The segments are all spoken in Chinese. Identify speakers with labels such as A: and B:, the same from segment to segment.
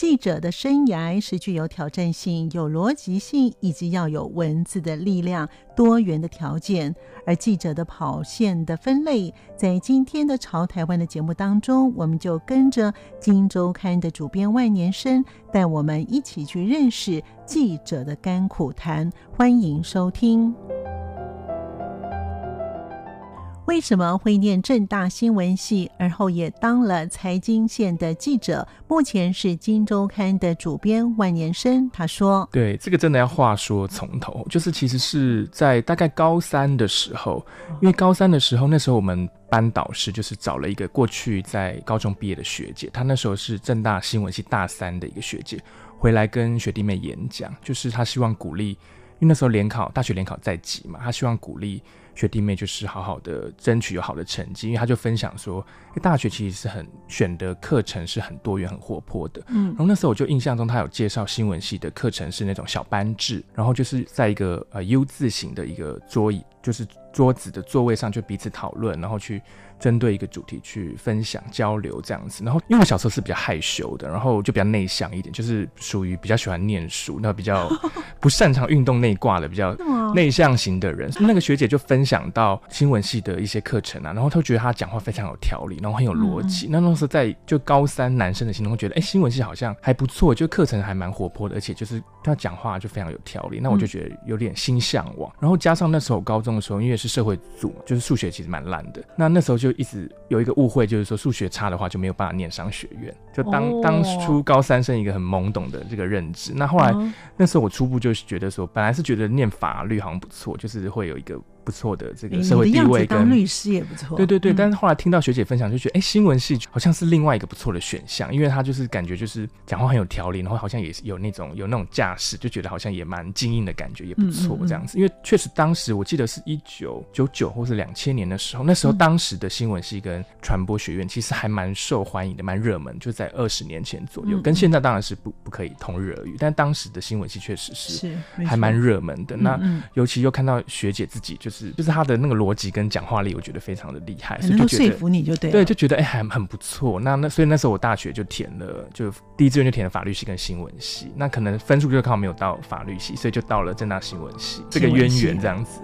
A: 记者的生涯是具有挑战性、有逻辑性，以及要有文字的力量、多元的条件。而记者的跑线的分类，在今天的《潮台湾》的节目当中，我们就跟着《金周刊》的主编万年生，带我们一起去认识记者的甘苦谈。欢迎收听。为什么会念正大新闻系，而后也当了财经线的记者？目前是《金周刊》的主编万年生。他说：“
B: 对，这个真的要话说从头，就是其实是在大概高三的时候，因为高三的时候，那时候我们班导师就是找了一个过去在高中毕业的学姐，她那时候是正大新闻系大三的一个学姐，回来跟学弟妹演讲，就是她希望鼓励，因为那时候联考大学联考在即嘛，她希望鼓励。”学弟妹就是好好的争取有好的成绩，因为他就分享说，大学其实是很选的课程是很多元、很活泼的。嗯，然后那时候我就印象中他有介绍新闻系的课程是那种小班制，然后就是在一个呃 U 字形的一个桌椅，就是桌子的座位上就彼此讨论，然后去。针对一个主题去分享交流这样子，然后因为我小时候是比较害羞的，然后就比较内向一点，就是属于比较喜欢念书，那比较 不擅长运动内挂的比较内向型的人。那个学姐就分享到新闻系的一些课程啊，然后她觉得她讲话非常有条理，然后很有逻辑。那那时候在就高三男生的心中会觉得，哎，新闻系好像还不错，就课程还蛮活泼的，而且就是他讲话就非常有条理。那我就觉得有点心向往。然后加上那时候高中的时候，因为是社会组，就是数学其实蛮烂的，那那时候就。一直有一个误会，就是说数学差的话就没有办法念商学院。就当当初高三生一个很懵懂的这个认知。那后来那时候我初步就是觉得说，本来是觉得念法律好像不错，就是会有一个。不错的这个社会地位，跟
A: 律师也不错。
B: 对对对，但是后来听到学姐分享，就觉得哎，新闻系好像是另外一个不错的选项，因为他就是感觉就是讲话很有条理，然后好像也是有那种有那种架势，就觉得好像也蛮精英的感觉，也不错这样子。因为确实当时我记得是一九九九或是两千年的时候，那时候当时的新闻系跟传播学院其实还蛮受欢迎的，蛮热门，就在二十年前左右。跟现在当然是不不可以同日而语，但当时的新闻系确实是还蛮热门的。那尤其又看到学姐自己就是就是他的那个。逻辑跟讲话力，我觉得非常的厉害，所以就
A: 说服你就对，
B: 对，就觉得哎，还很不错。那那所以那时候我大学就填了，就第一志愿就填了法律系跟新闻系。那可能分数就刚好没有到法律系，所以就到了正大新闻系，这个渊源这样子。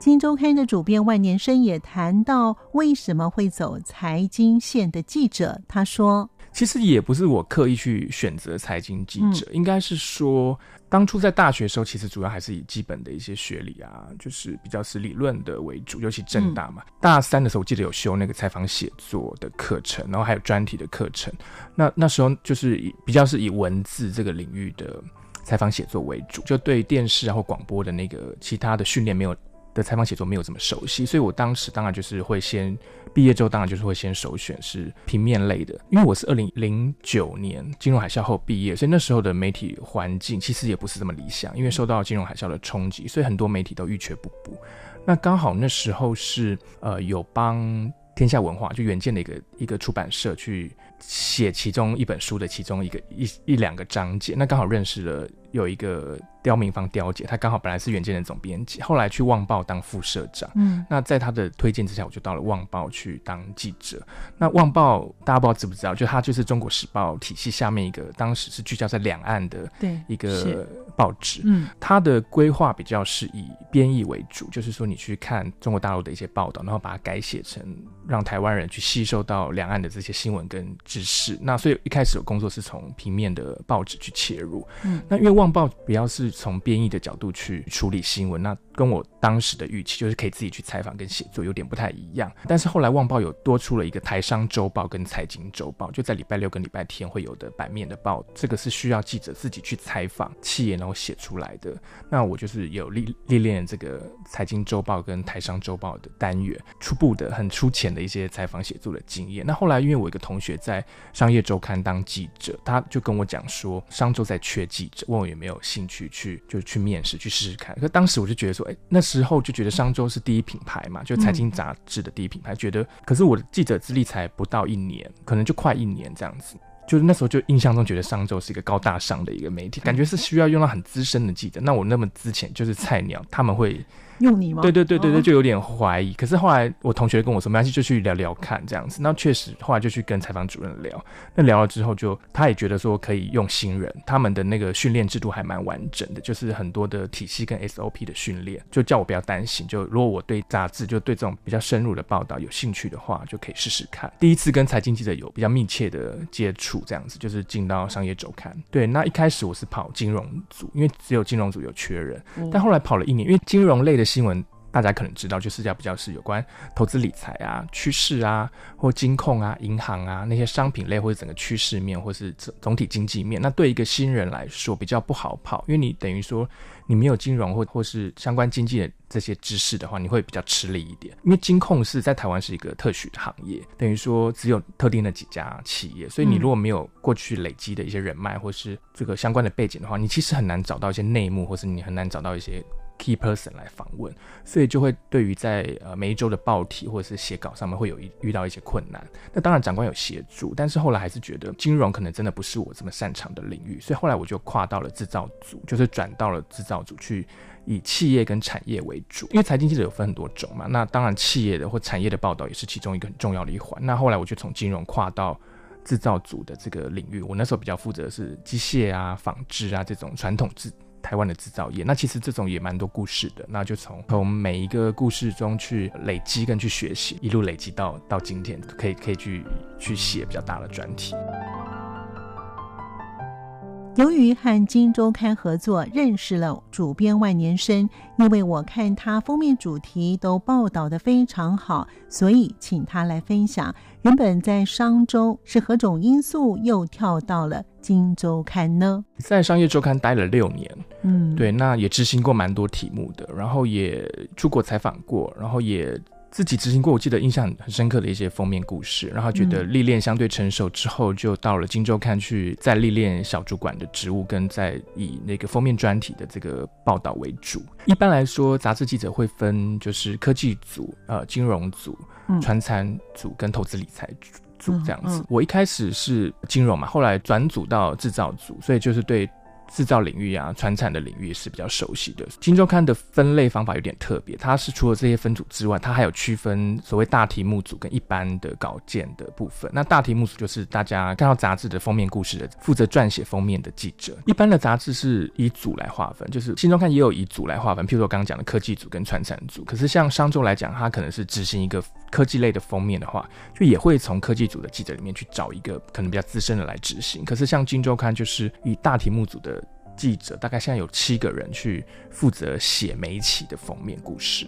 A: 金周刊的主编万年生也谈到为什么会走财经线的记者，他说。
B: 其实也不是我刻意去选择财经记者，嗯、应该是说当初在大学的时候，其实主要还是以基本的一些学理啊，就是比较是理论的为主，尤其政大嘛。嗯、大三的时候，我记得有修那个采访写作的课程，然后还有专题的课程。那那时候就是以比较是以文字这个领域的采访写作为主，就对电视啊或广播的那个其他的训练没有。的采访写作没有这么熟悉，所以我当时当然就是会先毕业之后，当然就是会先首选是平面类的，因为我是二零零九年金融海啸后毕业，所以那时候的媒体环境其实也不是这么理想，因为受到金融海啸的冲击，所以很多媒体都一蹶不振。那刚好那时候是呃有帮天下文化就远见的一个一个出版社去写其中一本书的其中一个一一两个章节，那刚好认识了有一个。刁明芳刁姐，她刚好本来是远见的总编辑，后来去《旺报》当副社长。嗯，那在她的推荐之下，我就到了《旺报》去当记者。那《旺报》大家不知道知不知道？就它就是《中国时报》体系下面一个，当时是聚焦在两岸的一个报纸。嗯，它的规划比较是以编译为主，就是说你去看中国大陆的一些报道，然后把它改写成让台湾人去吸收到两岸的这些新闻跟知识。那所以一开始有工作是从平面的报纸去切入。嗯，那因为《旺报》比较是。从编译的角度去处理新闻，那跟我当时的预期就是可以自己去采访跟写作有点不太一样。但是后来《旺报》有多出了一个台商周报跟财经周报，就在礼拜六跟礼拜天会有的版面的报，这个是需要记者自己去采访企业然后写出来的。那我就是有历历练这个财经周报跟台商周报的单元，初步的很粗浅的一些采访写作的经验。那后来因为我一个同学在商业周刊当记者，他就跟我讲说，商周在缺记者，问我有没有兴趣去就去面试去试试看。可当时我就觉得说，哎、欸，那时候就觉得商周是第一品牌嘛，就财经杂志的第一品牌，觉得可是我的记者资历才不到一年，可能就快一年这样子。就是那时候就印象中觉得商周是一个高大上的一个媒体，感觉是需要用到很资深的记者。那我那么之前就是菜鸟，他们会。
A: 用你吗？
B: 对对对对对，就有点怀疑。可是后来我同学跟我说，没关系，就去聊聊看这样子。那确实后来就去跟采访主任聊。那聊了之后就，就他也觉得说可以用新人，他们的那个训练制度还蛮完整的，就是很多的体系跟 SOP 的训练，就叫我不要担心。就如果我对杂志，就对这种比较深入的报道有兴趣的话，就可以试试看。第一次跟财经记者有比较密切的接触，这样子就是进到商业周刊。对，那一开始我是跑金融组，因为只有金融组有缺人。但后来跑了一年，因为金融类的新闻。大家可能知道，就是要比较是有关投资理财啊、趋势啊，或金控啊、银行啊那些商品类，或者整个趋势面，或是总总体经济面。那对一个新人来说比较不好跑，因为你等于说你没有金融或或是相关经济的这些知识的话，你会比较吃力一点。因为金控是在台湾是一个特许的行业，等于说只有特定的几家企业，所以你如果没有过去累积的一些人脉或是这个相关的背景的话，你其实很难找到一些内幕，或是你很难找到一些。Key person 来访问，所以就会对于在呃每一周的报题或者是写稿上面会有一遇到一些困难。那当然长官有协助，但是后来还是觉得金融可能真的不是我这么擅长的领域，所以后来我就跨到了制造组，就是转到了制造组去以企业跟产业为主。因为财经记者有分很多种嘛，那当然企业的或产业的报道也是其中一个很重要的一环。那后来我就从金融跨到制造组的这个领域，我那时候比较负责的是机械啊、纺织啊这种传统制。台湾的制造业，那其实这种也蛮多故事的，那就从从每一个故事中去累积跟去学习，一路累积到到今天，可以可以去去写比较大的专题。
A: 由于和《金周刊》合作，认识了主编万年生。因为我看他封面主题都报道得非常好，所以请他来分享。原本在商周是何种因素又跳到了《金周刊》呢？
B: 在商业周刊待了六年，
A: 嗯，
B: 对，那也执行过蛮多题目的，然后也出国采访过，然后也。自己执行过，我记得印象很深刻的一些封面故事，然后觉得历练相对成熟之后，就到了《荆州看》去再历练小主管的职务，跟在以那个封面专题的这个报道为主。一般来说，杂志记者会分就是科技组、呃金融组、传餐组跟投资理财组这样子。我一开始是金融嘛，后来转组到制造组，所以就是对。制造领域啊，传产的领域是比较熟悉的。今周刊的分类方法有点特别，它是除了这些分组之外，它还有区分所谓大题目组跟一般的稿件的部分。那大题目组就是大家看到杂志的封面故事的，负责撰写封面的记者。一般的杂志是以组来划分，就是今周刊也有以组来划分，譬如我刚刚讲的科技组跟传产组。可是像商周来讲，它可能是执行一个科技类的封面的话，就也会从科技组的记者里面去找一个可能比较资深的来执行。可是像今周刊就是以大题目组的。记者大概现在有七个人去负责写每一期的封面故事。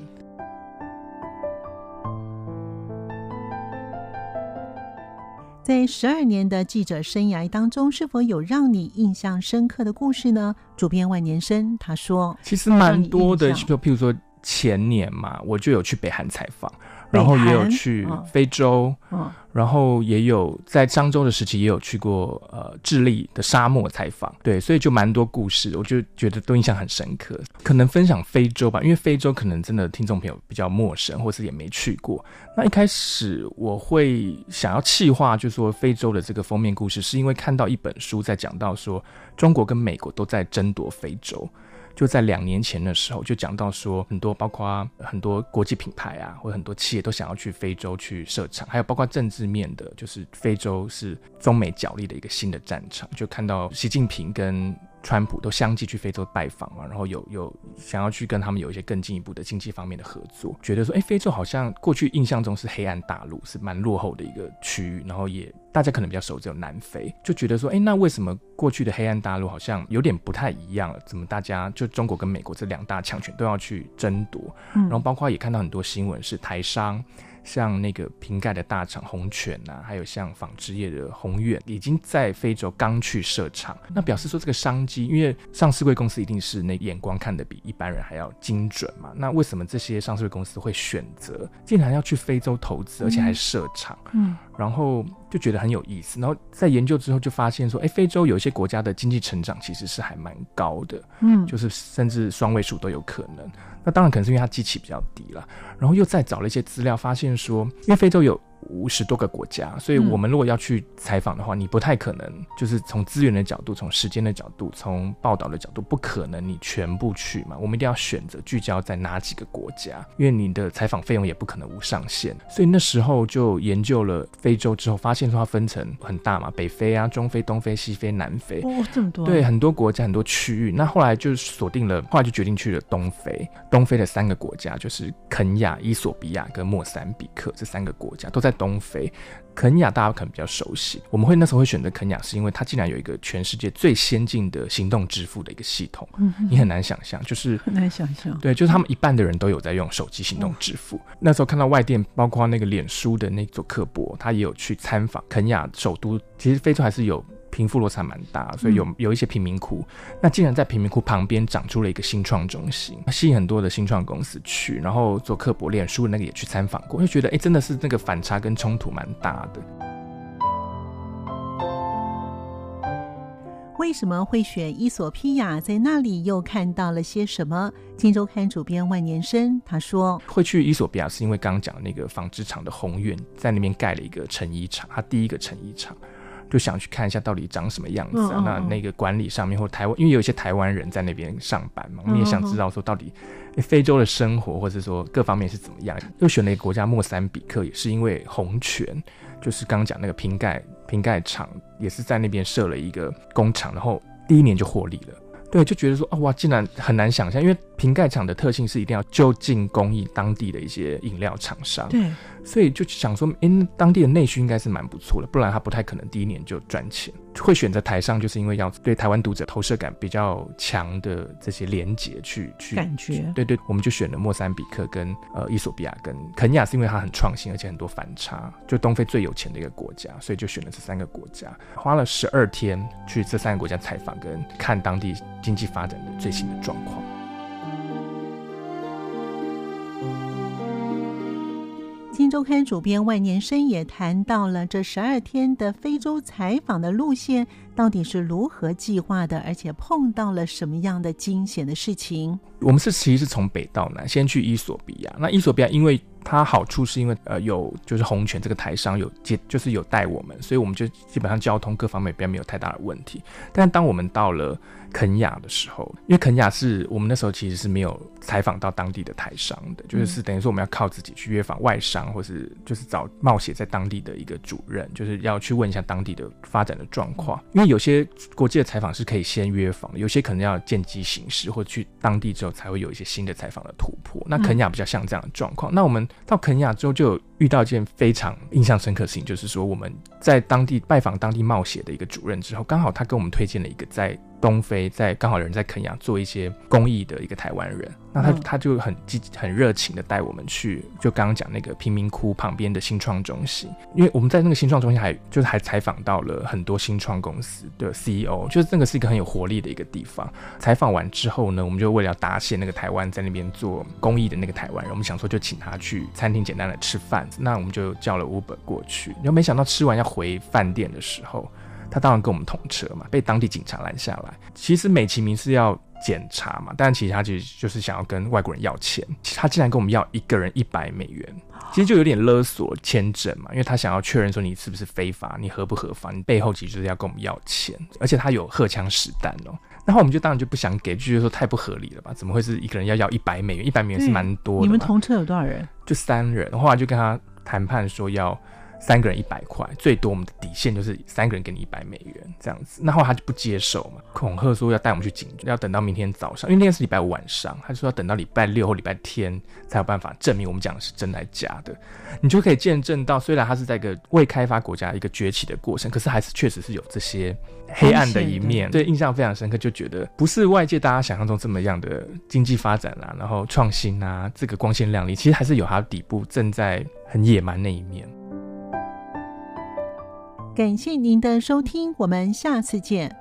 A: 在十二年的记者生涯当中，是否有让你印象深刻的故事呢？主编万年生他说，
B: 其实蛮多的，就譬如说前年嘛，我就有去北韩采访。然后也有去非洲，
A: 嗯、
B: 然后也有在漳州的时期也有去过呃智利的沙漠采访，对，所以就蛮多故事，我就觉得都印象很深刻。可能分享非洲吧，因为非洲可能真的听众朋友比较陌生，或是也没去过。那一开始我会想要气化，就是说非洲的这个封面故事，是因为看到一本书在讲到说中国跟美国都在争夺非洲。就在两年前的时候，就讲到说，很多包括很多国际品牌啊，或者很多企业都想要去非洲去设厂，还有包括政治面的，就是非洲是中美角力的一个新的战场。就看到习近平跟川普都相继去非洲拜访嘛，然后有有想要去跟他们有一些更进一步的经济方面的合作，觉得说，哎，非洲好像过去印象中是黑暗大陆，是蛮落后的一个区域，然后也大家可能比较熟只有南非，就觉得说，哎，那为什么过去的黑暗大陆好像有点不太一样了？怎么大家就中国跟美国这两大强权都要去争夺？然后包括也看到很多新闻是台商。像那个瓶盖的大厂红泉呐、啊，还有像纺织业的宏远，已经在非洲刚去设厂，那表示说这个商机，因为上市贵公司一定是那眼光看得比一般人还要精准嘛。那为什么这些上市贵公司会选择竟然要去非洲投资，而且还设厂？嗯，然后就觉得很有意思。然后在研究之后就发现说，哎，非洲有一些国家的经济成长其实是还蛮高的，嗯，就是甚至双位数都有可能。那当然可能是因为它基期比较低了，然后又再找了一些资料，发现说，因为非洲有。五十多个国家，所以我们如果要去采访的话，嗯、你不太可能就是从资源的角度、从时间的角度、从报道的角度，不可能你全部去嘛。我们一定要选择聚焦在哪几个国家，因为你的采访费用也不可能无上限。所以那时候就研究了非洲之后，发现说它分成很大嘛，北非啊、中非、东非、西非、南非，
A: 哦，这么多，
B: 对，很多国家、很多区域。那后来就锁定了，后来就决定去了东非。东非的三个国家就是肯亚、伊索比亚跟莫桑比克这三个国家都在东非。肯亚大家可能比较熟悉，我们会那时候会选择肯亚，是因为它竟然有一个全世界最先进的行动支付的一个系统。嗯，你很难想象，就是
A: 很难想象。
B: 对，就是他们一半的人都有在用手机行动支付。嗯。那时候看到外电，包括那个脸书的那座刻博，他也有去参访肯亚首都。其实非洲还是有。贫富落差蛮大，所以有有一些贫民窟。嗯、那竟然在贫民窟旁边长出了一个新创中心，吸引很多的新创公司去。然后做刻薄脸书那个也去参访过，就觉得哎、欸，真的是那个反差跟冲突蛮大的。
A: 为什么会选伊索比亚？在那里又看到了些什么？金周刊主编万年生他说，
B: 会去伊索比亚是因为刚刚讲那个纺织厂的宏愿在那边盖了一个成衣厂，他第一个成衣厂。就想去看一下到底长什么样子啊？那那个管理上面或台湾，因为有一些台湾人在那边上班嘛，我们也想知道说到底非洲的生活或者说各方面是怎么样。又选了一个国家莫桑比克，也是因为红泉，就是刚刚讲那个瓶盖瓶盖厂，也是在那边设了一个工厂，然后第一年就获利了。对，就觉得说啊，哇，竟然很难想象，因为瓶盖厂的特性是一定要就近供应当地的一些饮料厂商。对。所以就想说，因、欸、当地的内需应该是蛮不错的，不然他不太可能第一年就赚钱。会选择台上，就是因为要对台湾读者投射感比较强的这些连结去去
A: 感觉。
B: 对对，我们就选了莫桑比克跟呃伊索比亚跟肯亚，是因为它很创新，而且很多反差，就东非最有钱的一个国家，所以就选了这三个国家，花了十二天去这三个国家采访跟看当地经济发展的最新的状况。
A: 新周刊主编万年生也谈到了这十二天的非洲采访的路线到底是如何计划的，而且碰到了什么样的惊险的事情。
B: 我们是其实是从北到南，先去伊索比亚。那伊索比亚因为它好处是因为呃有就是红泉这个台商有接就是有带我们，所以我们就基本上交通各方面并没有太大的问题。但当我们到了肯雅的时候，因为肯雅是我们那时候其实是没有采访到当地的台商的，就是是等于说我们要靠自己去约访外商，或是就是找冒险在当地的一个主任，就是要去问一下当地的发展的状况。因为有些国际的采访是可以先约访，有些可能要见机行事，或去当地之后才会有一些新的采访的突破。那肯亚比较像这样的状况。那我们到肯亚之后就有遇到一件非常印象深刻的事情，就是说我们在当地拜访当地冒险的一个主任之后，刚好他给我们推荐了一个在。东非在刚好有人在肯亚做一些公益的一个台湾人，那他他就很积很热情的带我们去，就刚刚讲那个贫民窟旁边的新创中心，因为我们在那个新创中心还就是还采访到了很多新创公司的 CEO，就是那个是一个很有活力的一个地方。采访完之后呢，我们就为了要答谢那个台湾在那边做公益的那个台湾人，我们想说就请他去餐厅简单的吃饭，那我们就叫了 Uber 过去，然后没想到吃完要回饭店的时候。他当然跟我们同车嘛，被当地警察拦下来。其实美其名是要检查嘛，但其实他其实就是想要跟外国人要钱。他竟然跟我们要一个人一百美元，其实就有点勒索签证嘛，因为他想要确认说你是不是非法，你合不合法，你背后其实就是要跟我们要钱，而且他有荷枪实弹哦。然后我们就当然就不想给，就觉得说太不合理了吧？怎么会是一个人要要一百美元？一百美元是蛮多的。
A: 你们同车有多少人？
B: 就三人。后来就跟他谈判说要。三个人一百块，最多我们的底线就是三个人给你一百美元这样子。那后来他就不接受嘛，恐吓说要带我们去警局，要等到明天早上，因为那天是礼拜五晚上，他说要等到礼拜六或礼拜天才有办法证明我们讲的是真的还是假的。你就可以见证到，虽然他是在一个未开发国家一个崛起的过程，可是还是确实是有这些黑暗的一面。对，印象非常深刻，就觉得不是外界大家想象中这么样的经济发展啦、啊，然后创新啊，这个光鲜亮丽，其实还是有它底部正在很野蛮那一面。
A: 感谢您的收听，我们下次见。